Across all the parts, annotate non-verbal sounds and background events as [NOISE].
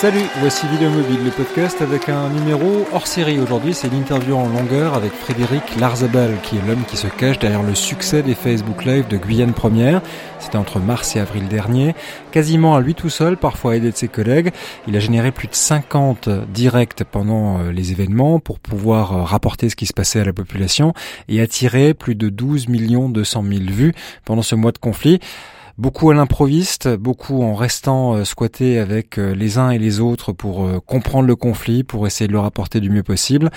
Salut, voici Vidéo Mobile, le podcast avec un numéro hors série. Aujourd'hui, c'est l'interview en longueur avec Frédéric Larzabal, qui est l'homme qui se cache derrière le succès des Facebook Live de Guyane Première. C'était entre mars et avril dernier. Quasiment à lui tout seul, parfois aidé de ses collègues. Il a généré plus de 50 directs pendant euh, les événements pour pouvoir euh, rapporter ce qui se passait à la population et attirer plus de 12 millions 200 000 vues pendant ce mois de conflit beaucoup à l'improviste, beaucoup en restant euh, squatté avec euh, les uns et les autres pour euh, comprendre le conflit, pour essayer de le rapporter du mieux possible.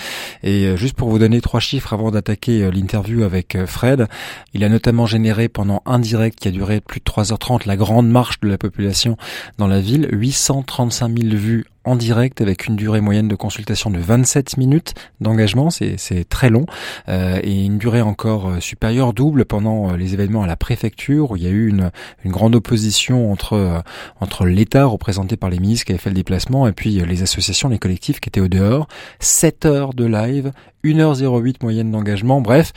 Et juste pour vous donner trois chiffres avant d'attaquer l'interview avec Fred, il a notamment généré pendant un direct qui a duré plus de 3h30 la grande marche de la population dans la ville, 835 000 vues en direct avec une durée moyenne de consultation de 27 minutes d'engagement, c'est très long, euh, et une durée encore euh, supérieure, double pendant euh, les événements à la préfecture où il y a eu une, une grande opposition entre entre l'État représenté par les ministres qui avaient fait le déplacement et puis les associations, les collectifs qui étaient au dehors. 7 heures de live, 1h08 moyenne d'engagement, bref,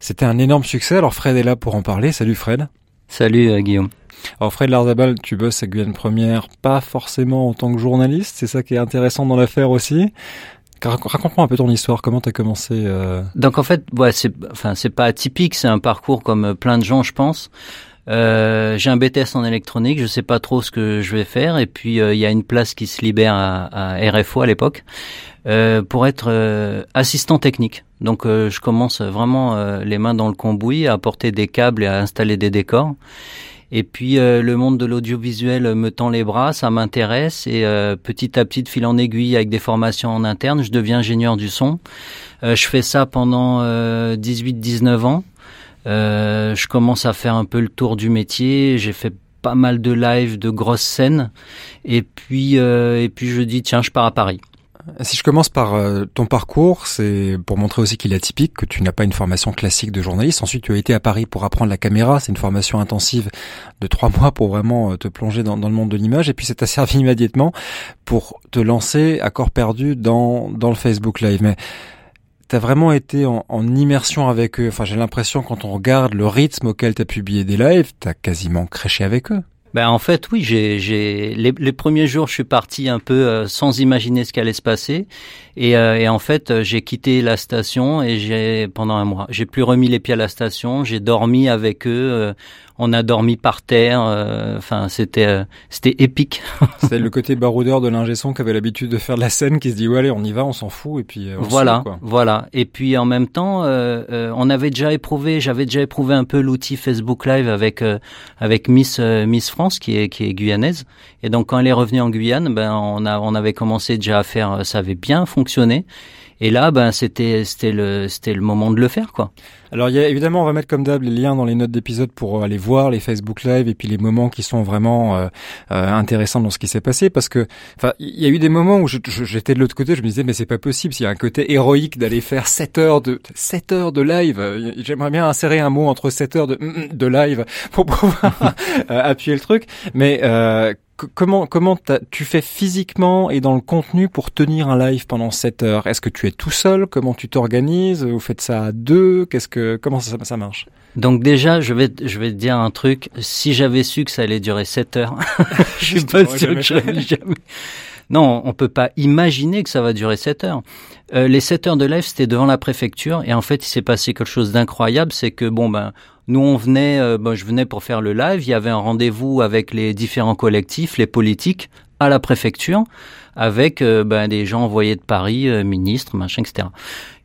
c'était un énorme succès. Alors Fred est là pour en parler. Salut Fred. Salut Guillaume. Alors Fred Larzabal, tu bosses à Guyane Première, pas forcément en tant que journaliste, c'est ça qui est intéressant dans l'affaire aussi. Raconte-moi un peu ton histoire, comment tu as commencé euh... Donc en fait, ouais, c'est enfin c'est pas atypique, c'est un parcours comme plein de gens, je pense. Euh, j'ai un BTS en électronique, je sais pas trop ce que je vais faire, et puis euh, il y a une place qui se libère à, à RFO à l'époque euh, pour être euh, assistant technique. Donc je commence vraiment les mains dans le cambouis à apporter des câbles et à installer des décors. Et puis le monde de l'audiovisuel me tend les bras, ça m'intéresse et petit à petit de fil en aiguille avec des formations en interne, je deviens ingénieur du son. Je fais ça pendant 18-19 ans. Je commence à faire un peu le tour du métier. J'ai fait pas mal de lives, de grosses scènes. Et puis et puis je dis tiens, je pars à Paris. Si je commence par euh, ton parcours, c'est pour montrer aussi qu'il est atypique, que tu n'as pas une formation classique de journaliste. Ensuite, tu as été à Paris pour apprendre la caméra. C'est une formation intensive de trois [LAUGHS] mois pour vraiment euh, te plonger dans, le monde de l'image. Et puis, t'a servi [LAUGHS] immédiatement pour te lancer à corps perdu dans, dans le Facebook Live. Mais t'as vraiment été en, immersion avec eux. Enfin, j'ai l'impression quand on regarde le rythme auquel t'as publié des lives, t'as quasiment créché avec eux. Ben en fait oui, j'ai les, les, premiers jours je suis parti un peu euh, sans imaginer ce qui allait se passer et, euh, et en fait euh, j'ai quitté la station et j'ai pendant un mois j'ai plus remis les pieds à la station, j'ai dormi avec eux, on a dormi par terre. Euh, enfin, c'était euh, c'était épique. [LAUGHS] c'est le côté baroudeur de l'ingé qui avait l'habitude de faire de la scène, qui se dit ouais allez on y va, on s'en fout et puis on voilà, voilà. Et puis en même temps, euh, on avait déjà éprouvé, j'avais déjà éprouvé un peu l'outil Facebook Live avec avec Miss Miss France qui est qui est guyanaise. Et donc quand elle est revenue en Guyane, ben on a on avait commencé déjà à faire, ça avait bien fonctionné. Et là, ben c'était c'était le c'était le moment de le faire quoi. Alors il y a, évidemment, on va mettre comme d'hab les liens dans les notes d'épisode pour euh, aller voir les Facebook Live et puis les moments qui sont vraiment euh, euh, intéressants dans ce qui s'est passé parce que enfin il y a eu des moments où j'étais de l'autre côté, je me disais mais c'est pas possible s'il y a un côté héroïque d'aller faire 7 heures de 7 heures de live. J'aimerais bien insérer un mot entre 7 heures de de live pour pouvoir [LAUGHS] appuyer le truc, mais comment comment tu fais physiquement et dans le contenu pour tenir un live pendant 7 heures? Est-ce que tu es tout seul? Comment tu t'organises? Vous faites ça à deux? Qu'est-ce que comment ça, ça marche? Donc déjà, je vais je vais te dire un truc. Si j'avais su que ça allait durer 7 heures, [LAUGHS] je suis pas sûr que j'avais jamais. Non, on peut pas imaginer que ça va durer 7 heures. Euh, les 7 heures de live, c'était devant la préfecture et en fait, il s'est passé quelque chose d'incroyable, c'est que bon ben nous, on venait, euh, ben, je venais pour faire le live. Il y avait un rendez-vous avec les différents collectifs, les politiques, à la préfecture, avec euh, ben, des gens envoyés de Paris, euh, ministres, machin, etc.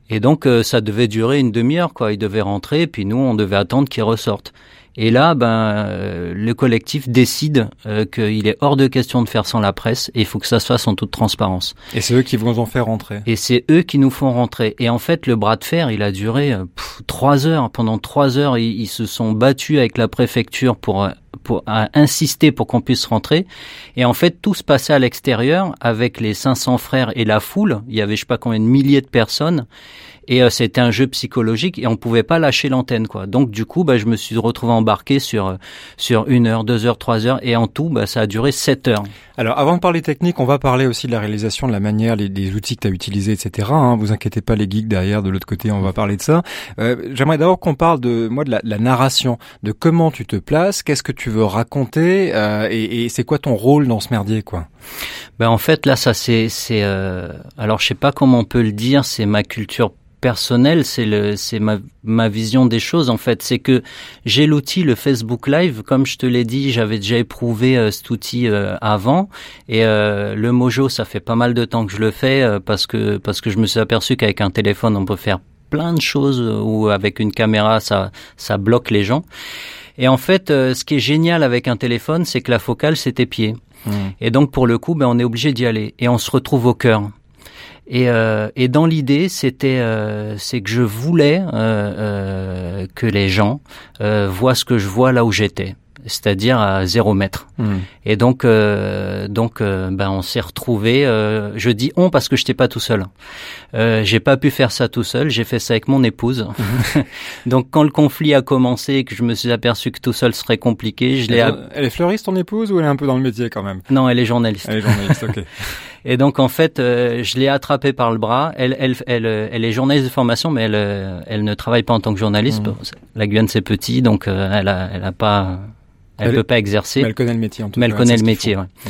Et donc, ça devait durer une demi-heure, quoi. Ils devaient rentrer, puis nous, on devait attendre qu'ils ressortent. Et là, ben, euh, le collectif décide euh, qu'il est hors de question de faire sans la presse et il faut que ça se fasse en toute transparence. Et c'est eux qui vont en faire rentrer. Et c'est eux qui nous font rentrer. Et en fait, le bras de fer, il a duré euh, trois heures. Pendant trois heures, ils, se sont battus avec la préfecture pour pour insister pour qu'on puisse rentrer. Et en fait, tout se passait à l'extérieur avec les 500 frères et la foule. Il y avait je sais pas combien de milliers de personnes et euh, c'était un jeu psychologique et on pouvait pas lâcher l'antenne quoi. Donc du coup, bah, je me suis retrouvé embarqué sur euh, sur une heure, deux heures, trois heures et en tout, bah, ça a duré sept heures. Alors avant de parler technique, on va parler aussi de la réalisation, de la manière, des outils que tu as utilisés, etc. Hein. Vous inquiétez pas les geeks derrière, de l'autre côté, on va parler de ça. Euh, J'aimerais d'abord qu'on parle de moi de la, la, narration, de comment tu te places, qu'est-ce que tu veux raconter et, et c'est quoi ton rôle dans ce merdier, quoi? Ben en fait là, ça c'est c'est alors je sais pas comment on peut le dire, c'est ma culture personnel, c'est le, c'est ma, ma vision des choses en fait. C'est que j'ai l'outil, le Facebook Live, comme je te l'ai dit, j'avais déjà éprouvé euh, cet outil euh, avant, et euh, le Mojo, ça fait pas mal de temps que je le fais parce que parce que je me suis aperçu qu'avec un téléphone, on peut faire plein de choses ou avec une caméra, ça ça bloque les gens. Et en fait, ce qui est génial avec un téléphone, c'est que la focale, c'est tes pieds. Mmh. Et donc pour le coup, ben on est obligé d'y aller et on se retrouve au cœur. Et, euh, et dans l'idée, c'était, euh, c'est que je voulais euh, euh que les gens euh, voient ce que je vois là où j'étais c'est-à-dire à zéro mètre. Hmm. Et donc, euh, donc, euh, ben, on s'est retrouvé. Euh, je dis on parce que je n'étais pas tout seul. Euh, j'ai pas pu faire ça tout seul. J'ai fait ça avec mon épouse. [LAUGHS] donc, quand le conflit a commencé et que je me suis aperçu que tout seul serait compliqué, je l'ai. Elle est fleuriste ton épouse ou elle est un peu dans le métier quand même? Non, elle est journaliste. Elle est journaliste, ok. [LAUGHS] Et donc en fait, euh, je l'ai attrapée par le bras. Elle, elle, elle, elle est journaliste de formation, mais elle, elle ne travaille pas en tant que journaliste. Hmm. La Guyane c'est petit, donc elle a, elle a pas elle, ne peut pas exercer. Mais elle connaît le métier en tout mais cas. elle connaît le métier, ouais. Mmh.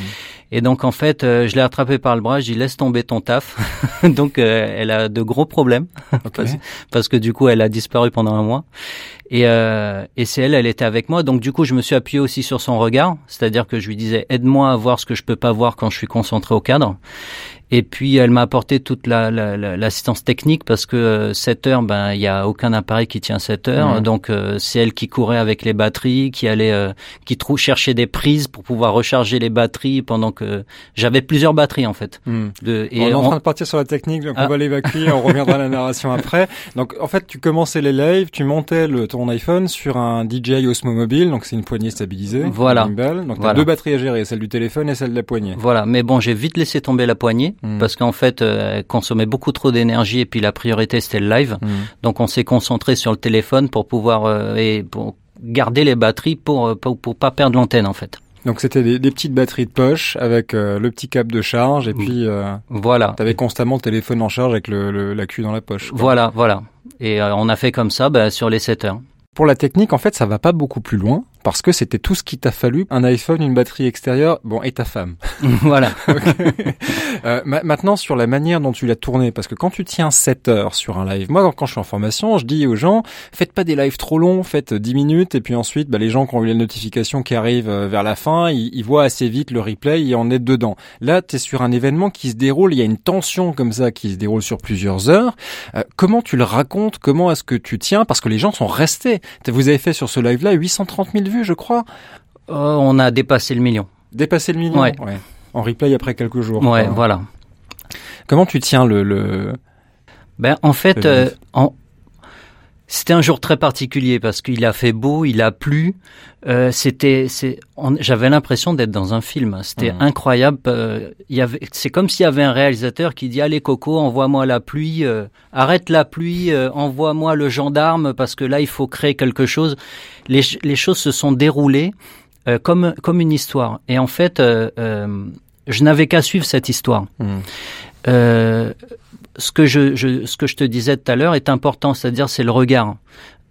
Et donc en fait, euh, je l'ai attrapée par le bras, je dis laisse tomber ton taf. [LAUGHS] donc euh, elle a de gros problèmes [LAUGHS] parce, parce, que du coup elle a disparu pendant un mois. Et, euh, et c'est elle, elle était avec moi. Donc du coup je me suis appuyé aussi sur son regard, c'est-à-dire que je lui disais aide-moi à voir ce que je peux pas voir quand je suis concentré au cadre. Et puis elle m'a apporté toute l'assistance la, la, technique parce que 7 euh, heures, ben il y a aucun appareil qui tient 7 heures, donc euh, c'est elle qui courait avec les batteries, qui allait, euh, qui trou cherchait des prises pour pouvoir recharger les batteries pendant que j'avais plusieurs batteries en fait. Hmm. De, et on est en train de partir sur la technique, donc on ah. va l'évacuer, on reviendra à la narration [LAUGHS] après. Donc en fait tu commençais les lives, tu montais le, ton iPhone sur un DJI Osmo Mobile, donc c'est une poignée stabilisée. Voilà. Donc tu as deux batteries à gérer, celle du téléphone et celle de la poignée. Voilà, mais bon j'ai vite laissé tomber la poignée Hmm. parce qu'en fait, euh, elle consommait beaucoup trop d'énergie et puis la priorité c'était le live. Hmm. Donc on s'est concentré sur le téléphone pour pouvoir euh, et pour garder les batteries pour, euh, pour, pour pas perdre l'antenne en fait. Donc c'était des, des, petites batteries de poche avec le petit câble de charge et puis euh, voilà. T'avais constamment le téléphone en charge avec le, le la queue dans la poche. Voilà, voilà. Et on a fait comme ça bah, sur les 7 heures. Pour la technique, en fait, ça va pas beaucoup plus loin parce que c'était tout ce qui t'a fallu un iPhone, une batterie extérieure, bon et ta femme. [LAUGHS] [LAUGHS] voilà. euh, maintenant sur la manière dont tu l'as tourné, parce que quand tu tiens 7 heures sur un live, moi quand je suis en formation, je dis aux gens faites pas des lives trop longs, faites 10 minutes et puis ensuite bah, les gens qui ont eu les notifications qui arrivent euh, vers la fin, ils, ils voient assez vite le replay et on est dedans. Là, tu es sur un événement qui se déroule, il y a une tension comme ça qui se déroule sur plusieurs heures. Euh, comment tu le racontes? Comment est-ce que tu tiens? Parce que les gens sont restés. Vous avez fait sur ce live-là 830 000 vues, je crois. Euh, on a dépassé le million. Dépassé le million ouais. En replay après quelques jours. Ouais, voilà. Comment tu tiens le... le... Ben, en fait, euh, en... c'était un jour très particulier parce qu'il a fait beau, il a plu. Euh, c'était, j'avais l'impression d'être dans un film. C'était mmh. incroyable. Euh, y avait, c'est comme s'il y avait un réalisateur qui dit allez Coco, envoie-moi la pluie, euh, arrête la pluie, euh, envoie-moi le gendarme parce que là il faut créer quelque chose. Les, les choses se sont déroulées euh, comme comme une histoire. Et en fait, je n'avais qu'à suivre cette histoire. Mmh. Ce que je, je, ce que je te disais tout à l'heure est important, c'est-à-dire c'est le regard.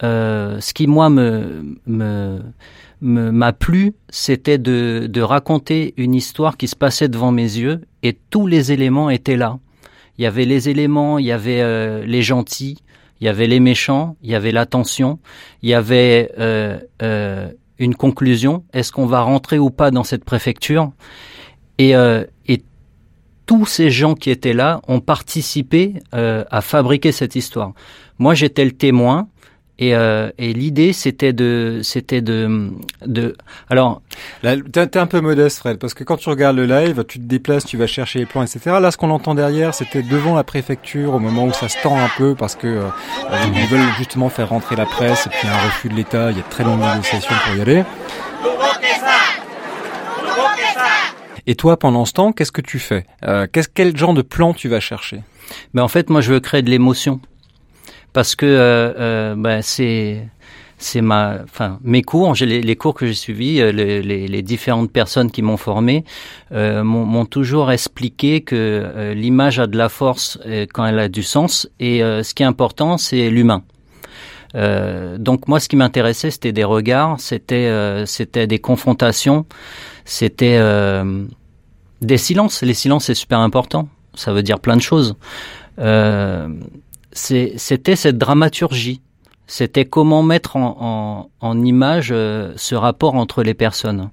ce qui moi me, me m'a plu, c'était de, de raconter une histoire qui se passait devant mes yeux et tous les éléments étaient là. Il y avait les éléments, il y avait euh, les gentils, il y avait les méchants, il y avait l'attention, il y avait euh, euh, une conclusion. Est-ce qu'on va rentrer ou pas dans cette préfecture? Et, euh, et tous ces gens qui étaient là ont participé euh, à fabriquer cette histoire. Moi, j'étais le témoin. Et, euh, et l'idée, c'était de, c'était de, de. Alors, t'es, un peu modeste, Fred, parce que quand tu regardes le live, tu te déplaces, tu vas chercher les plans, etc. Là, ce qu'on entend derrière, c'était devant la préfecture, au moment où ça se tend un peu, parce que euh, ils veulent justement faire rentrer la presse, et puis un refus de l'État, il y a très longues négociations pour y aller. Et toi, pendant ce temps, qu'est-ce que tu fais? Euh, Quel genre de plan tu vas chercher? Ben en fait, moi, je veux créer de l'émotion. Parce que euh, euh, ben, c'est ma, enfin mes cours, les, cours que j'ai suivis, les, les, différentes personnes qui m'ont formé m'ont toujours expliqué que l'image a de la force quand elle a du sens. Et ce qui est important c'est l'humain. Euh, donc moi, ce qui m'intéressait, c'était des regards, c'était euh, c'était des confrontations, c'était euh, des silences. Les silences, c'est super important. Ça veut dire plein de choses. Euh, c'était cette dramaturgie. C'était comment mettre en, en, en image euh, ce rapport entre les personnes.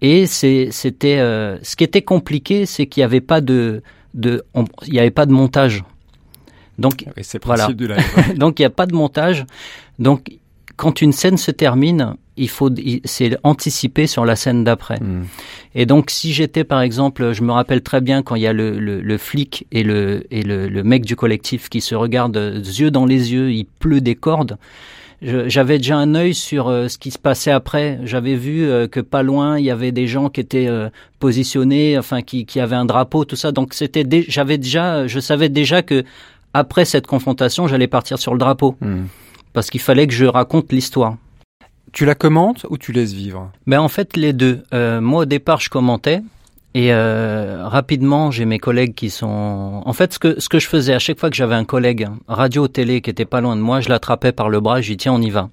Et c'était ce qui était compliqué, c'est qu'il n'y avait pas de, de il n'y avait pas de montage. Donc voilà. [LAUGHS] Donc il n'y a pas de montage. Donc quand une scène se termine, il faut c'est anticiper sur la scène d'après. Hmm. Et donc si j'étais par exemple, je me rappelle très bien quand il y a le, le, le flic et le et le, le, mec du collectif qui se regardent yeux dans les yeux, il pleut des cordes. J'avais déjà un œil sur euh, ce qui se passait après. J'avais vu euh, que pas loin il y avait des gens qui étaient euh, positionnés, enfin qui, qui avaient un drapeau, tout ça. Donc c'était, j'avais déjà, je savais déjà que après cette confrontation, j'allais partir sur le drapeau hmm. parce qu'il fallait que je raconte l'histoire. Tu la commentes ou tu laisses vivre? Ben en fait les deux. Euh, moi au départ je commentais et euh, rapidement j'ai mes collègues qui sont. En fait ce que ce que je faisais à chaque fois que j'avais un collègue radio télé qui était pas loin de moi, je l'attrapais par le bras, je dis tiens on y va.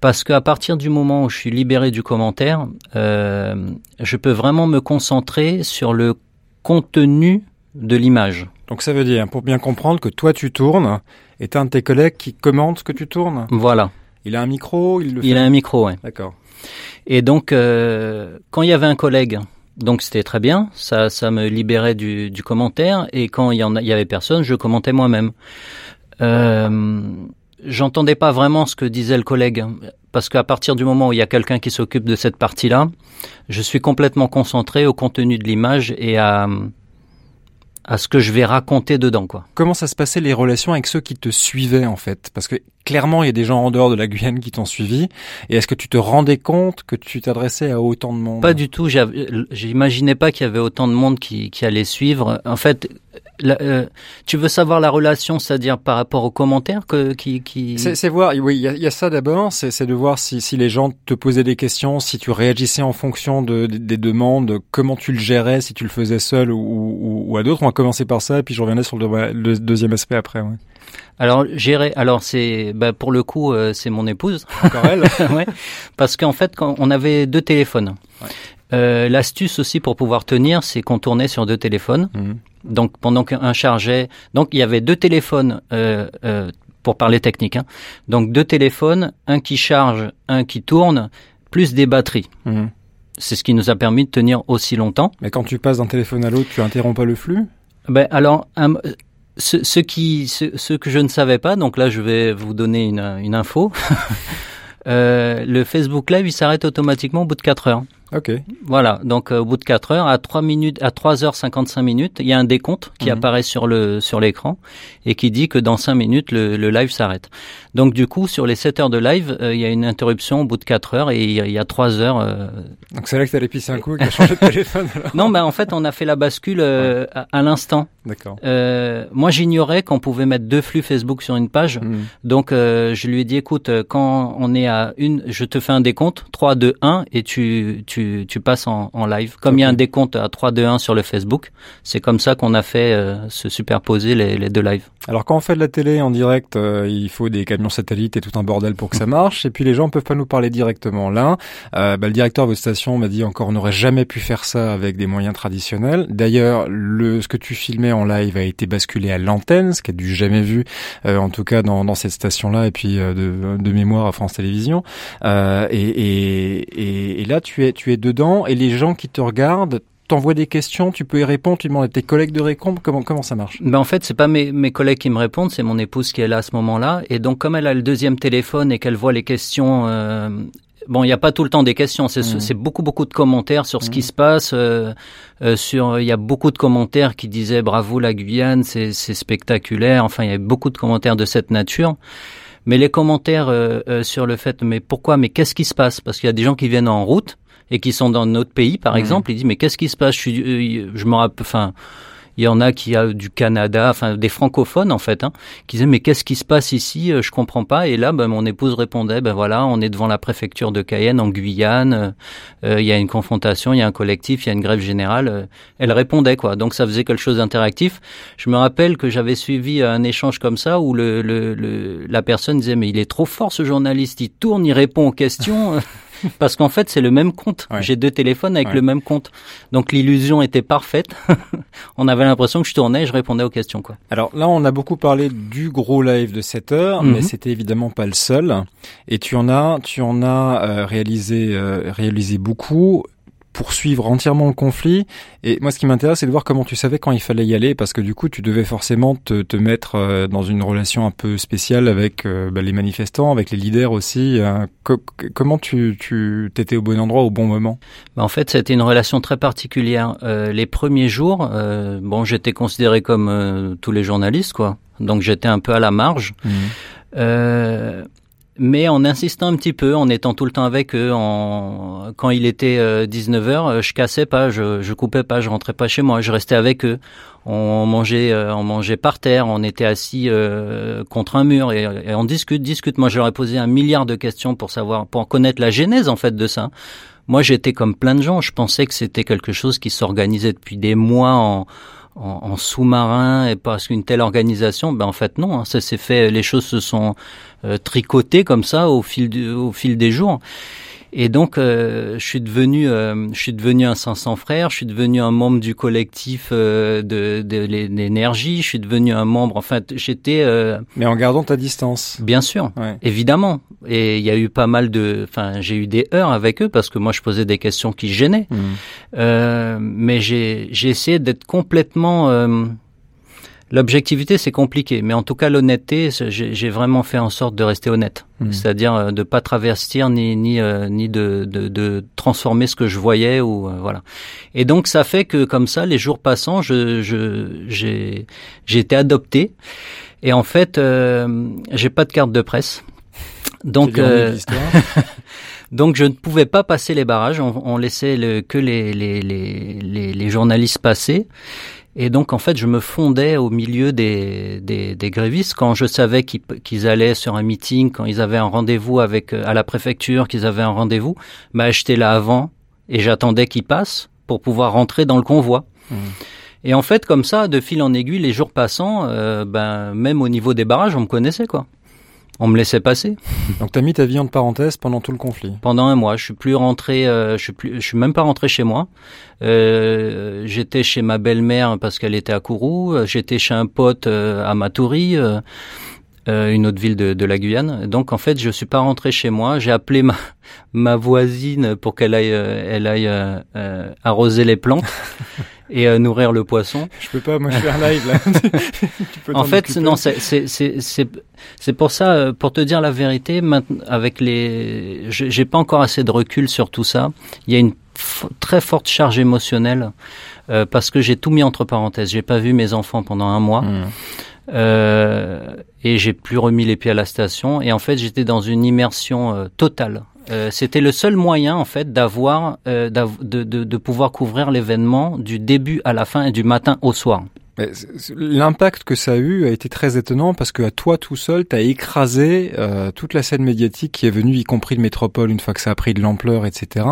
Parce qu'à partir du moment où je suis libéré du commentaire, euh, je peux vraiment me concentrer sur le contenu de l'image. Donc ça veut dire, pour bien comprendre, que toi tu tournes et t'as un de tes collègues qui commente ce que tu tournes Voilà. Il a un micro Il, le il a un micro, oui. D'accord. Et donc, euh, quand il y avait un collègue, donc c'était très bien, ça, ça me libérait du, du commentaire, et quand il y, en a, il y avait personne, je commentais moi-même. Euh, J'entendais pas vraiment ce que disait le collègue, parce qu'à partir du moment où il y a quelqu'un qui s'occupe de cette partie-là, je suis complètement concentré au contenu de l'image et à, à ce que je vais raconter dedans, quoi. Comment ça se passait les relations avec ceux qui te suivaient en fait? Parce que clairement, il y a des gens en dehors de la Guyane qui t'ont suivi. Et est-ce que tu te rendais compte que tu t'adressais à autant de monde? Pas du tout. J'imaginais pas qu'il y avait autant de monde qui, qui allait suivre. En fait, euh, tu veux savoir la relation, c'est-à-dire par rapport aux commentaires que, qui, qui... C'est voir, oui, il y a, ça d'abord, c'est de voir si, si les gens te posaient des questions, si tu réagissais en fonction de, des demandes, comment tu le gérais, si tu le faisais seul ou, ou, ou à d'autres. On va commencer par ça, et puis je reviendrai sur le, le deuxième aspect après. Ouais. Alors gérer, alors c'est bah, pour le coup euh, c'est mon épouse. Encore elle. [LAUGHS] ouais, parce qu'en fait quand on avait deux téléphones. Ouais. Euh, L'astuce aussi pour pouvoir tenir, c'est qu'on tournait sur deux téléphones. Mmh. Donc pendant qu'un chargeait, donc il y avait deux téléphones euh, pour parler technique. Hein. Donc deux téléphones, un qui charge, un qui tourne, plus des batteries. Mmh. C'est ce qui nous a permis de tenir aussi longtemps. Mais quand tu passes d'un téléphone à l'autre, tu interromps pas le flux? Ben alors. Un, ce, ce, qui, ce, ce, que je ne savais pas, donc là je vais vous donner une, une info. [LAUGHS] euh, le Facebook Live, il s'arrête automatiquement au bout de 4 heures. Ok. Voilà, donc euh, au bout de 4 heures, à 3 minutes, à 3 heures 55 minutes, il y a un décompte qui mmh. apparaît sur le sur l'écran et qui dit que dans 5 minutes le, le live s'arrête. Donc du coup, sur les 7 heures de live, euh, il y a une interruption au bout de 4 heures et il y a, il y a 3 heures. Euh... Donc c'est là que tu allais pisser un coup et que tu changé de [LAUGHS] téléphone. Alors. Non, mais en fait, on a fait la bascule euh, à, à l'instant. D'accord. Euh, moi, j'ignorais qu'on pouvait mettre deux flux Facebook sur une page. Mmh. Donc je lui ai dit, écoute, quand on est à une, je te fais un décompte, 3, 2, 1 et tu tu tu, passes en, en, live. Comme okay. il y a un décompte à 3, 2, 1 sur le Facebook, c'est comme ça qu'on a fait se superposer les, les, deux lives. Alors quand on fait de la télé en direct, il faut des camions satellites et tout un bordel pour que ça marche. Et puis les gens peuvent pas nous parler directement. Là, euh, bah, le directeur de votre station m'a dit encore, on n'aurait jamais pu faire ça avec des moyens traditionnels. D'ailleurs, le ce que tu filmais en live a été basculé à l'antenne, ce qui est du jamais vu, euh, en tout cas dans, dans cette station-là, et puis euh, de, de, mémoire à France Télévisions. Euh, et, et, et, et là, tu es, tu es dedans et les gens qui te regardent t'envoient des questions, tu peux y répondre, tu demandes à tes collègues de répondre, comment comment ça marche? Ben en fait, c'est pas mes, mes collègues qui me répondent, c'est mon épouse qui est là à ce moment-là et donc comme elle a le deuxième téléphone et qu'elle voit les questions euh, Bon, il n'y a pas tout le temps des questions, c'est mmh. beaucoup beaucoup de commentaires sur ce mmh. qui se passe. Euh, euh, sur, il y a beaucoup de commentaires qui disaient bravo la Guyane, c'est spectaculaire. Enfin, il y a beaucoup de commentaires de cette nature. Mais les commentaires euh, euh, sur le fait, mais pourquoi, mais qu'est-ce qui se passe? Parce qu'il y a des gens qui viennent en route et qui sont dans notre pays, par mmh. exemple, ils disent mais qu'est-ce qui se passe? Je suis, euh, je me rappelle, enfin Il y en a qui a du Canada, enfin des francophones en fait, hein, qui disaient mais qu'est-ce qui se passe ici? Je comprends pas. Et là, ben, mon épouse répondait ben voilà, on est devant la préfecture de Cayenne en Guyane. Il y a une confrontation, il y a un collectif, il y a une grève générale. elle répondait quoi. Donc ça faisait quelque chose d'interactif. Je me rappelle que j'avais suivi un échange comme ça où le, le, le, la personne disait mais il est trop fort ce journaliste, il tourne, il répond aux questions. [LAUGHS] [LAUGHS] Parce qu'en fait, c'est le même compte. J'ai deux téléphones avec le même compte. Donc l'illusion était parfaite. [LAUGHS] on avait l'impression que je tournais et je répondais aux questions. Quoi. Alors là, on a beaucoup parlé du gros live de 7 heures, mais mhm. c'était évidemment pas le seul. Et tu en as, tu en as euh, réalisé, euh, réalisé beaucoup poursuivre entièrement le conflit. Et moi, ce qui m'intéresse, c'est de voir comment tu savais quand il fallait y aller, parce que du coup, tu devais forcément te, te mettre euh, dans une relation un peu spéciale avec euh, bah, les manifestants, avec les leaders aussi. Euh, comment tu, tu t'étais au bon endroit au bon moment? Bah, En fait, c'était une relation très particulière. les premiers jours, bon, j'étais considéré comme tous les journalistes, quoi. Donc j'étais un peu à la marge. Mmh mais en insistant un petit peu, en étant tout le temps avec eux, en... quand il était 19h, euh, euh, je cassais pas, je, je coupais pas, je rentrais pas chez moi, je restais avec eux. On mangeait, euh, on mangeait par terre, on était assis contre un mur et, et, on discute, discute. Moi, je leur ai posé un milliard de questions pour savoir, pour connaître la genèse en fait de ça. Moi, j'étais comme plein de gens, je pensais que c'était quelque chose qui s'organisait depuis des mois en en, sous-marin et parce qu'une telle organisation, ben en fait non, hein, ça s'est fait, les choses se sont euh, tricotées comme ça au fil au fil des jours. Et donc, euh, je suis devenu, euh, je suis devenu un 500 frères. Je suis devenu un membre du collectif euh, de, de l'énergie. Je suis devenu un membre. Enfin, j'étais. Mais en gardant ta distance. Bien sûr, évidemment. Et il y a eu pas mal de. Enfin, j'ai eu des heures avec eux parce que moi, je posais des questions qui gênaient. Mmh. mais j'ai, j'ai essayé d'être complètement L'objectivité, c'est compliqué, mais en tout cas, l'honnêteté, j'ai vraiment fait en sorte de rester honnête, mmh. c'est-à-dire euh, de pas travestir ni ni euh, ni de, de, de, transformer ce que je voyais ou euh, voilà. Et donc, ça fait que comme ça, les jours passant, je j'ai j'ai été adopté. Et en fait, euh, j'ai pas de carte de presse, donc. [LAUGHS] Donc je ne pouvais pas passer les barrages, on, on laissait le, que les, les, les, les, journalistes passer. Et donc, en fait, je me fondais au milieu des, des, des grévistes quand je savais qu'ils allaient sur un meeting, quand ils avaient un rendez-vous avec euh, à la préfecture, qu'ils avaient un rendez-vous. Bah, j'étais là avant et j'attendais qu'ils passent pour pouvoir rentrer dans le convoi. Mmh. Et en fait, comme ça, de fil en aiguille, les jours passant, euh, ben, même au niveau des barrages, on me connaissait, quoi on me laissait passer. Donc t'as mis ta vie en parenthèse pendant tout le conflit. Pendant un mois, je suis plus rentré, euh, je suis plus, je suis même pas rentré chez moi. Euh, j'étais chez ma belle-mère parce qu'elle était à Kourou. J'étais chez un pote euh, à Matoury. Euh, une autre ville de, de, la Guyane. Donc en fait, je suis pas rentré chez moi. J'ai appelé ma, ma voisine pour qu'elle aille, elle aille euh, arroser les plantes. [LAUGHS] et euh, nourrir le poisson. Je peux pas, moi je fais un live là. [LAUGHS] tu peux en fait, non, c'est c'est pour ça, euh, pour te dire la vérité, avec les, j'ai pas encore assez de recul sur tout ça. Il y a une très forte charge émotionnelle euh, parce que j'ai tout mis entre parenthèses. J'ai pas vu mes enfants pendant un mois. Mmh. Euh, et j'ai plus remis les pieds à la station. Et en fait, j'étais dans une immersion euh, totale. Euh, c'était le seul moyen en fait d'avoir, euh, de, de, de, pouvoir couvrir l'événement du début à la fin et du matin au soir. L'impact que ça a eu a été très étonnant parce que à toi tout seul, tu as écrasé euh, toute la scène médiatique qui est venue, y compris de Métropole, une fois que ça a pris de l'ampleur, etc.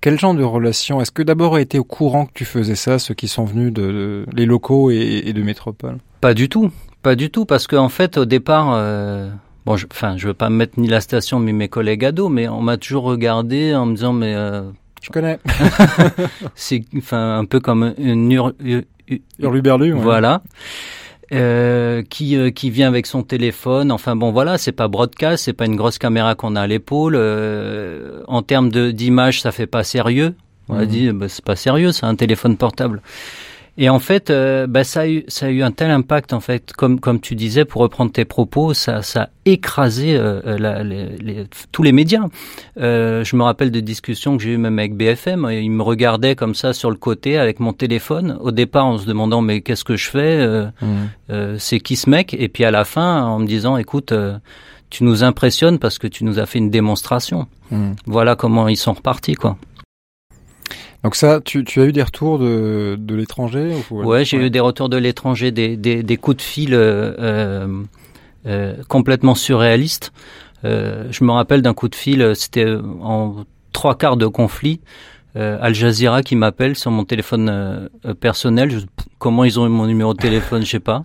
Quel genre de relation Est-ce que d'abord a été au courant que tu faisais ça, ceux qui sont venus de, les locaux et, et, de Métropole? Pas du tout, pas du tout, parce qu'en en fait au départ, bon, je, enfin, je veux pas mettre ni la station ni mes collègues à dos, mais on m'a toujours regardé en me disant mais euh, je connais. [LAUGHS] c'est enfin un peu comme une Hurluberlu. Ouais. Voilà. Euh, qui euh, qui vient avec son téléphone. Enfin bon, voilà, c'est pas broadcast, c'est pas une grosse caméra qu'on a à l'épaule. Euh, en termes de d'image, ça fait pas sérieux. On a mhm. dit, bah, c'est pas sérieux, c'est un téléphone portable. Et en fait, euh, bah, ça, a eu, ça a eu un tel impact, en fait, comme, comme tu disais, pour reprendre tes propos, ça, ça a écrasé euh, euh, la, les, tous les médias. Euh, je me rappelle des discussions que j'ai eues même avec BFM. Ils me regardaient comme ça sur le côté avec mon téléphone. Au départ, en se demandant mais qu'est-ce que je fais mmh. C'est qui ce mec? Et puis à la fin, en me disant écoute tu nous impressionnes parce que tu nous as fait une démonstration. Mmh. Voilà comment ils sont repartis, quoi. Donc ça, tu, tu as eu des retours de, de l'étranger Ouais, j'ai eu des retours de l'étranger, des, des, des, coups de fil euh, euh, complètement surréalistes. Euh, je me rappelle d'un coup de fil, c'était en trois quarts de conflit. Al Jazeera qui m'appelle sur mon téléphone personnel. comment ils ont eu mon numéro de téléphone, je sais pas.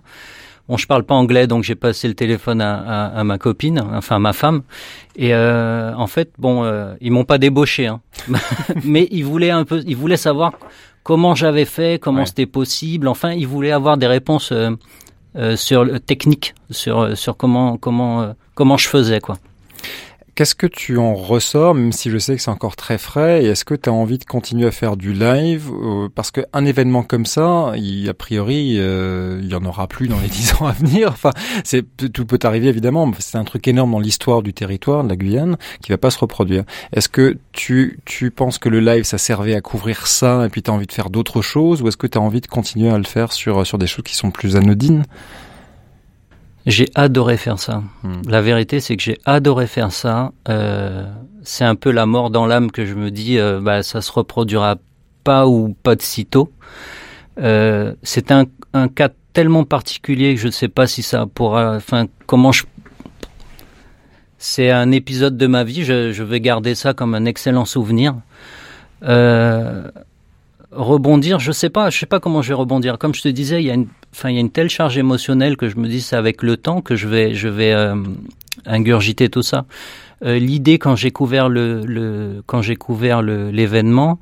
Bon, je parle pas anglais, donc j'ai passé le téléphone à, à, à, ma copine, enfin à ma femme. Et euh, en fait, bon, euh, ils m'ont pas débauché, hein. [LAUGHS] mais ils voulaient un peu, ils voulaient savoir comment j'avais fait, comment c'était possible. Enfin, ils voulaient avoir des réponses euh, euh sur le technique, sur sur comment comment euh, comment je faisais quoi. Qu'est-ce que tu en ressors, même si je sais que c'est encore très frais, et est-ce que tu as envie de continuer à faire du live euh, Parce qu'un événement comme ça, il, a priori, euh, il y en aura plus dans les [LAUGHS] dix ans à venir. Enfin, c'est tout peut arriver évidemment. C'est un truc énorme dans l'histoire du territoire de la Guyane qui va pas se reproduire. Est-ce que tu tu penses que le live ça servait à couvrir ça, et puis tu as envie de faire d'autres choses, ou est-ce que tu as envie de continuer à le faire sur sur des choses qui sont plus anodines? J'ai adoré faire ça. Hmm. La vérité, c'est que j'ai adoré faire ça. Euh, c'est un peu la mort dans l'âme que je me dis, euh, bah, ça se reproduira pas ou pas de sitôt. Euh, c'est un, un, cas tellement particulier que je ne sais pas si ça pourra. Enfin, comment je. C'est un épisode de ma vie. Je, je, vais garder ça comme un excellent souvenir. Euh, rebondir, je sais pas, je sais pas comment je vais rebondir. Comme je te disais, il y a une, il y a une telle charge émotionnelle que je me dis c'est avec le temps que je vais, je vais euh, ingurgiter tout ça. Euh, L'idée quand j'ai couvert le, le quand j'ai couvert l'événement,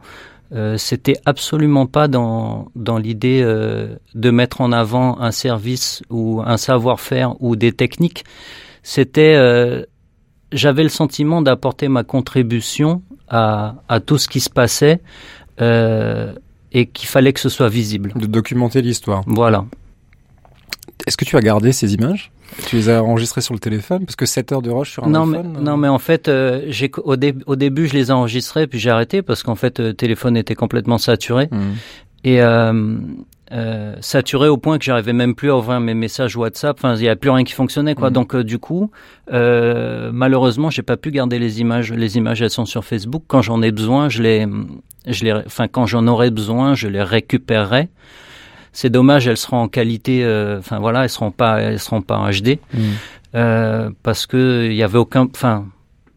euh, c'était absolument pas dans dans l'idée euh, de mettre en avant un service ou un savoir-faire ou des techniques. C'était j'avais le sentiment d'apporter ma contribution à, à tout ce qui se passait euh, et qu'il fallait que ce soit visible. De documenter l'histoire. Voilà. Est-ce que tu as gardé ces images? Tu les as enregistrées sur le téléphone? Parce que 7 heures de rush sur un non, téléphone mais, Non, mais en fait, euh, j'ai, au, dé, au, début, je les ai enregistrées, puis j'ai arrêté parce qu'en fait, le euh, téléphone était complètement saturé. Mmh. Et euh, euh, saturé au point que j'arrivais même plus à ouvrir mes messages WhatsApp. Enfin, il n'y a plus rien qui fonctionnait, quoi. Mmh. Donc, euh, du coup, euh, malheureusement, j'ai pas pu garder les images. Les images, elles sont sur Facebook. Quand j'en ai besoin, je les, je les, enfin, quand j'en aurai besoin, je les récupérerai. C'est dommage, elles seront en qualité, euh, enfin voilà, elles seront pas, elles seront pas en HD, mmh. euh, parce que il y avait aucun, enfin,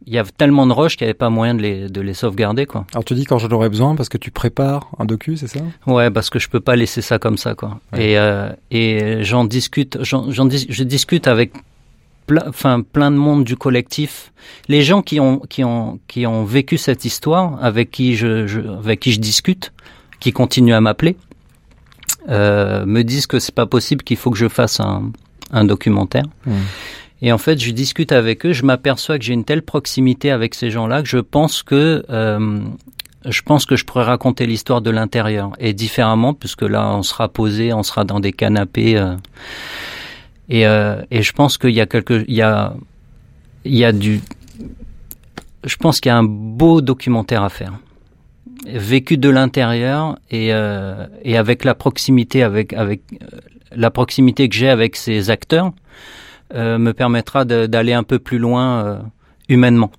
il y a tellement de rush qu'il n'y avait pas moyen de les, de les sauvegarder, quoi. Alors tu dis quand j'en aurais besoin parce que tu prépares un docu, c'est ça? Ouais, parce que je peux pas laisser ça comme ça, quoi. Ouais. Et, euh, et j'en discute, j'en, j'en dis, je discute avec plein, enfin, plein de monde du collectif. Les gens qui ont, qui ont, qui ont vécu cette histoire, avec qui je, je avec qui je discute, qui continuent à m'appeler, euh, me disent que c'est pas possible, qu'il faut que je fasse un, un documentaire. Mmh. Et en fait, je discute avec eux, je m'aperçois que j'ai une telle proximité avec ces gens-là que je pense que euh, je pense que je pourrais raconter l'histoire de l'intérieur et différemment, puisque là, on sera posé, on sera dans des canapés. Euh, et, euh, et je pense qu'il y a quelque, il y a, il y a du, je pense qu'il y a un beau documentaire à faire vécu de l'intérieur et, euh, et avec la proximité avec avec la proximité que j'ai avec ces acteurs euh, me permettra d'aller un peu plus loin euh, humainement.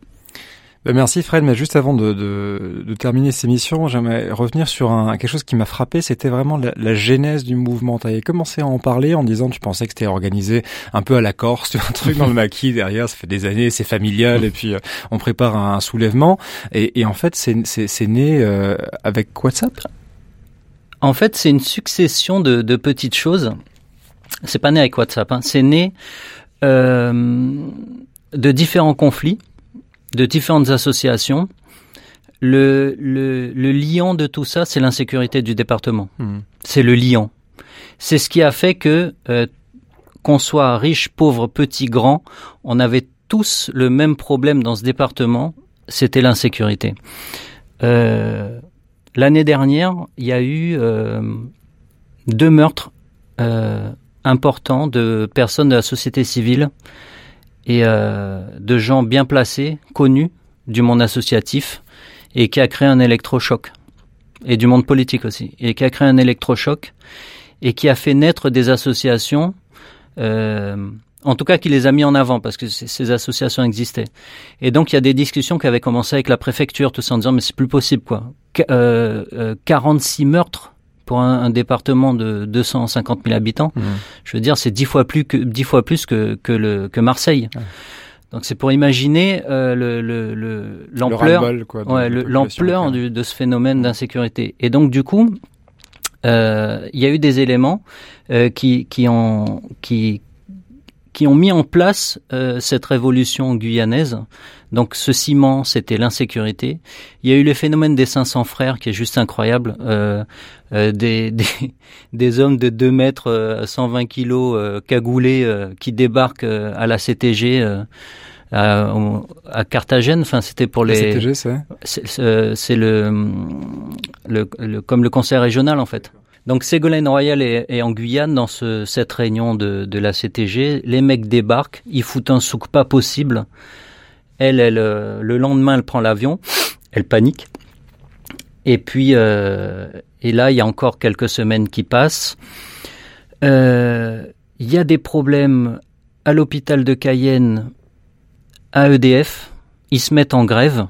Ben merci Fred, mais juste avant de, de, de terminer ces missions, j'aimerais revenir sur un, quelque chose qui m'a frappé, c'était vraiment la, la, genèse du mouvement. Tu avais commencé à en parler en disant tu pensais que c'était organisé un peu à la Corse, [LAUGHS] un truc [LAUGHS] dans le maquis derrière, ça fait des années, c'est familial, et puis euh, on prépare un, un soulèvement. Et, et, en fait, c'est né euh, avec WhatsApp? En fait, c'est une succession de, de petites choses. C'est pas né avec WhatsApp, hein. c'est né euh, de différents conflits de différentes associations. Le, le, le liant de tout ça, c'est l'insécurité du département. Mmh. C'est le liant. C'est ce qui a fait que, euh, qu'on soit riche, pauvre, petit, grand, on avait tous le même problème dans ce département, c'était l'insécurité. Euh, L'année dernière, il y a eu euh, deux meurtres importants de personnes de la société civile et euh, de gens bien placés, connus du monde associatif, et qui a créé un électrochoc, et du monde politique aussi, et qui a créé un électrochoc, et qui a fait naître des associations euh, En tout cas, qui les a mis en avant parce que ces associations existaient. Et donc, il y a des discussions qui avaient commencé avec la préfecture, tout ça en disant mais c'est plus possible quoi. Qu euh, 46 euh, meurtres pour un, un, département de 250 000 habitants. Mmh. Je veux dire, c'est dix fois plus que dix fois plus que que, le, que Marseille. Donc c'est pour imaginer euh, le l'ampleur le, l'ampleur de ce phénomène d'insécurité. Et donc du coup, euh, il y a eu des éléments euh, qui qui ont qui qui ont mis en place euh, cette révolution guyanaise. Donc ce ciment, c'était l'insécurité. Il y a eu le phénomène des 500 frères qui est juste incroyable. Euh, euh, des, [LAUGHS] des, des, hommes de 2 mètres, 120 kilos, cagoulés, qui débarquent à la CTG. À, à, Carthagène. Enfin, c'était pour les. La CTG, c'est. C'est le, le, le, comme le conseil régional en fait. Donc Ségolène Royal est, en Guyane dans ce, cette réunion de, de, la CTG. Les mecs débarquent, ils foutent un souk pas possible. Elle, elle, euh, le lendemain, elle prend l'avion, elle panique. Et puis, euh, et là, il y a encore quelques semaines qui passent. Euh, il y a des problèmes à l'hôpital de Cayenne, à EDF. Ils se mettent en grève.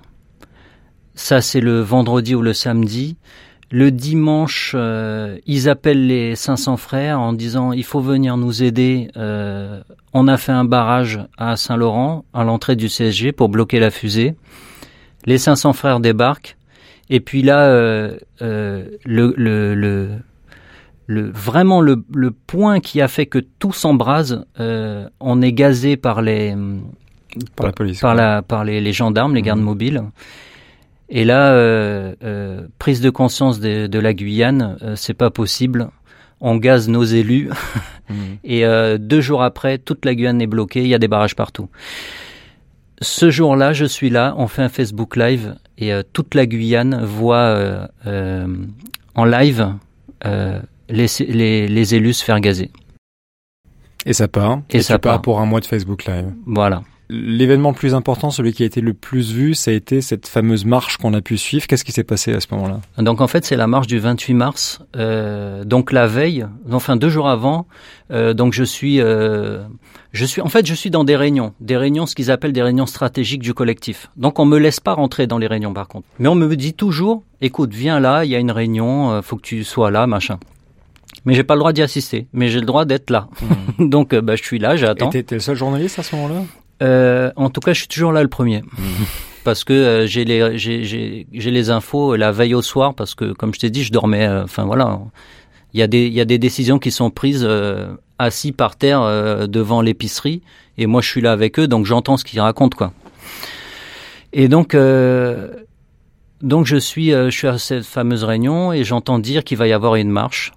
Ça, c'est le vendredi ou le samedi. Le dimanche, euh, ils appellent les 500 frères en disant il faut venir nous aider. Euh, on a fait un barrage à Saint-Laurent, à l'entrée du CSG, pour bloquer la fusée. Les 500 frères débarquent. Et puis là, euh, le, le, le, vraiment le, le, point qui a fait que tout s'embrase, on est gazé par les par la police, par, la, par les, les gendarmes, les gardes mmh. mobiles. Et là, euh, euh, prise de conscience de, de la Guyane, euh, c'est pas possible. On gaze nos élus. Mmh. [LAUGHS] Et euh, deux jours après, toute la Guyane est bloquée. Il y a des barrages partout. Ce jour-là, je suis là. On fait un Facebook Live et euh, toute la Guyane voit en live les, les, les, élus se faire gazer. Et ça part. Et, et ça part pour un mois de Facebook Live. Voilà. L'événement le plus important, celui qui a été le plus vu, ça a été cette fameuse marche qu'on a pu suivre. Qu'est-ce qui s'est passé à ce moment-là? Donc en fait, c'est la marche du 28 mars. Euh, donc la veille, enfin deux jours avant. Euh, donc je suis, euh, je suis, en fait, je suis dans des réunions, des réunions, ce qu'ils appellent des réunions stratégiques du collectif. Donc on me laisse pas rentrer dans les réunions par contre, mais on me dit toujours, écoute, viens là, il y a une réunion, euh, faut que tu sois là, machin mais j'ai pas le droit d'y assister, mais j'ai le droit d'être là. Mmh. [LAUGHS] Donc bah, je suis là, j'attends. Et t'es le seul journaliste à ce moment-là? Euh, en tout cas, je suis toujours là le premier. [LAUGHS] Parce que euh, j'ai les j'ai les infos la veille au soir parce que comme je t'ai dit, je dormais. Euh, enfin voilà, il y a des il y a des décisions qui sont prises assis par terre devant l'épicerie et moi je suis là avec eux donc j'entends ce qu'ils racontent quoi. Et donc donc je suis je suis à cette fameuse réunion et j'entends dire qu'il va y avoir une marche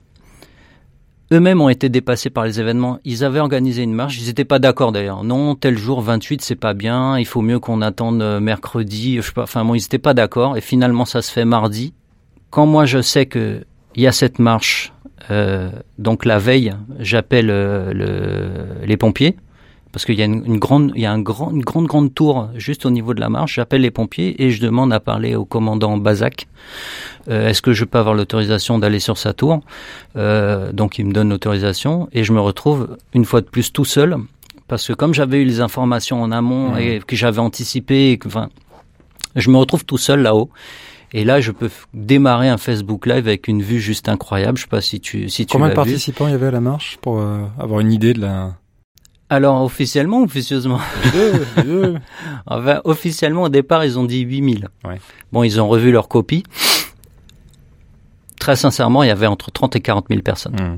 eux-mêmes ont été dépassés par les événements. Ils avaient organisé une marche, ils n'étaient pas d'accord d'ailleurs. Non, tel jour 28, c'est pas bien, il faut mieux qu'on attende euh, mercredi, je sais pas, enfin ils n'étaient pas d'accord et finalement ça se fait mardi. Quand moi je sais que il y a cette marche, euh, donc la veille, j'appelle euh, le, les pompiers parce qu'il y a une, grande, il y a un grand, une grande, grande tour juste au niveau de la marche. J'appelle les pompiers et je demande à parler au commandant Bazac. Euh, Est-ce que je peux avoir l'autorisation d'aller sur sa tour? Euh, Donc il me donne l'autorisation et je me retrouve une fois de plus tout seul parce que comme j'avais eu les informations en amont mmh. et que j'avais anticipé, que, enfin, je me retrouve tout seul là-haut. Et là, je peux démarrer un Facebook Live avec une vue juste incroyable. Je sais pas si tu si tu Combien de participants il y avait à la marche pour euh, avoir une idée de la alors officiellement, officieusement. Deux, [LAUGHS] deux. enfin, officiellement au départ, ils ont dit 8000. Ouais. Bon, ils ont revu leur copie. Très sincèrement, il y avait entre 30 et 40 000 personnes. Hmm.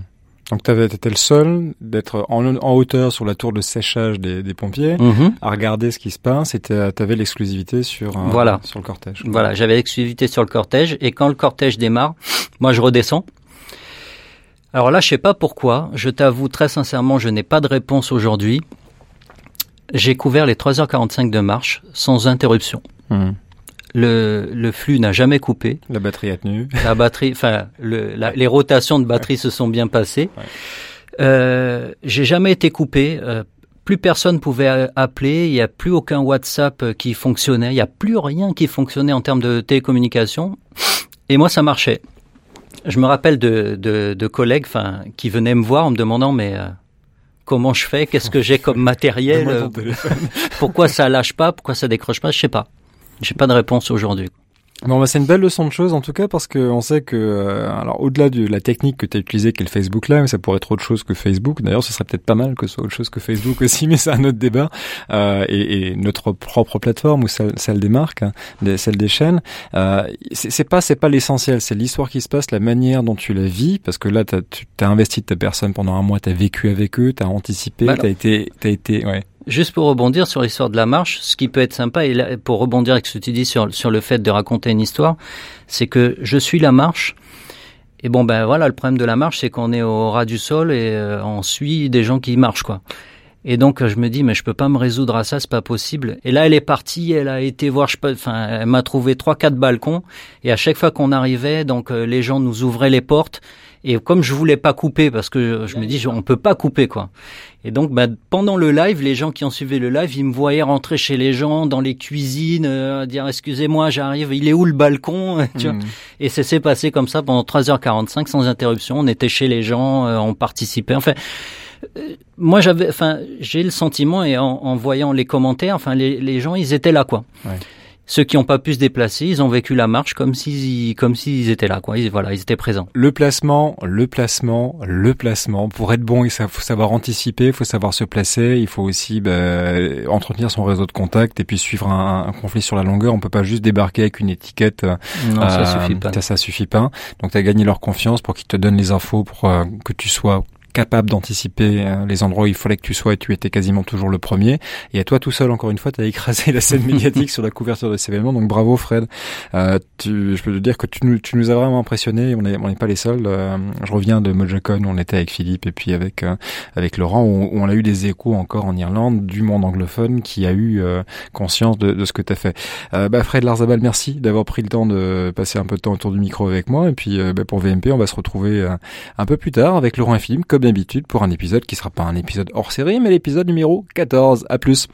Donc tu étais le seul d'être en, en, hauteur sur la tour de séchage des, des pompiers, mm-hmm. à regarder ce qui se passe, et tu avais l'exclusivité sur, euh, voilà. sur le cortège. Voilà, j'avais l'exclusivité sur le cortège, et quand le cortège démarre, moi je redescends. Alors là, je sais pas pourquoi. Je t'avoue très sincèrement, je n'ai pas de réponse aujourd'hui. J'ai couvert les 3h45 de marche sans interruption. Mmh. Le, le, flux n'a jamais coupé. La batterie a tenu. La batterie, enfin, le, les rotations de batterie se sont bien passées. Ouais. Euh, J'ai jamais été coupé. Euh, plus personne pouvait appeler. Il n'y a plus aucun WhatsApp qui fonctionnait. Il n'y a plus rien qui fonctionnait en termes de télécommunication. Et moi, ça marchait je me rappelle de, de, de collègues qui venaient me voir en me demandant mais euh, comment je fais, qu'est-ce que j'ai comme matériel, euh, pourquoi ça lâche pas, pourquoi ça décroche pas, je sais pas. J'ai pas de réponse aujourd'hui. Bon, bah, c'est une belle leçon de choses en tout cas parce que on sait que euh, alors au-delà de la technique que tu as utilisée qui est le Facebook Live, ça pourrait être autre chose que Facebook. D'ailleurs, ce serait peut-être pas mal que ce soit autre chose que Facebook [LAUGHS] aussi, mais c'est un autre débat. Euh, et, et notre propre plateforme ou celle, celle des marques, hein, celle des chaînes, euh, c'est c'est pas c'est pas l'essentiel, c'est l'histoire qui se passe, la manière dont tu la vis parce que là t'as- tu as investi de ta personne pendant un mois, tu as vécu avec eux, tu as anticipé, Bah tu as été t'as été ouais. Juste pour rebondir sur l'histoire de la marche, ce qui peut être sympa, et là, pour rebondir avec ce que tu dis sur, sur le fait de raconter une histoire, c'est que je suis la marche. Et bon, ben voilà, le problème de la marche, c'est qu'on est au ras du sol et euh, on suit des gens qui marchent, quoi. Et donc, je me dis, mais je peux pas me résoudre à ça, c'est pas possible. Et là, elle est partie, elle a été voir, je enfin, elle m'a trouvé trois, quatre balcons. Et à chaque fois qu'on arrivait, donc, euh, les gens nous ouvraient les portes. Et comme je voulais pas couper, parce que je me dis, on peut pas couper, quoi. Et donc, bah, pendant le live, les gens qui ont suivi le live, ils me voyaient rentrer chez les gens, dans les cuisines, euh, dire excusez-moi, j'arrive, il est où le balcon [LAUGHS] Tu vois Mm. Et ça s'est passé comme ça pendant 3h45 sans interruption. On était chez les gens, euh, on participait. Enfin, euh, moi j'avais, enfin, j'ai le sentiment et en, en voyant les commentaires, enfin, les, les gens, ils étaient là, quoi. Ouais. Ceux qui n'ont pas pu se déplacer, ils ont vécu la marche comme s'ils, comme s'ils étaient là, quoi. Ils, voilà, ils étaient présents. Le placement, le placement, le placement. Pour être bon, il faut savoir anticiper, il faut savoir se placer, il faut aussi bah, entretenir son réseau de contacts et puis suivre un, un conflit sur la longueur. On peut pas juste débarquer avec une étiquette. Non, ça euh, suffit pas. Ça, ça suffit pas. Donc, tu as gagné leur confiance pour qu'ils te donnent les infos pour euh, que tu sois capable d'anticiper euh, les endroits où il fallait que tu sois et tu étais quasiment toujours le premier. Et à toi tout seul, encore une fois, tu as écrasé la scène médiatique [LAUGHS] sur la couverture de cet événement. Donc bravo Fred. Euh, tu, je peux te dire que tu nous, tu nous as vraiment impressionné. On n'est on n'est pas les seuls. Euh, je reviens de MojoCon où on était avec Philippe et puis avec euh, avec Laurent où, où on a eu des échos encore en Irlande du monde anglophone qui a eu euh, conscience de, de ce que tu as fait. Euh, bah Fred Larzabal, merci d'avoir pris le temps de passer un peu de temps autour du micro avec moi. Et puis euh, bah, pour VMP, on va se retrouver euh, un peu plus tard avec Laurent et Philippe, comme d'habitude, pour un épisode qui sera pas un épisode hors série, mais l'épisode numéro 14. À plus.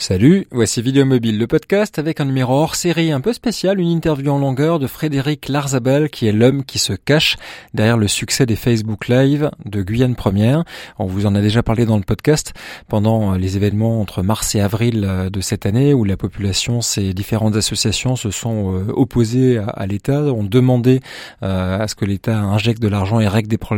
Salut, voici Vidéo Mobile, le podcast avec un numéro hors série un peu spécial, une interview en longueur de Frédéric Larzabal qui est l'homme qui se cache derrière le succès des Facebook Live de Guyane Première. On vous en a déjà parlé dans le podcast pendant les événements entre mars et avril euh, de cette année où la population, ces différentes associations se sont euh, opposées à l'État, ont demandé euh, à ce que l'État injecte de l'argent et règle des problèmes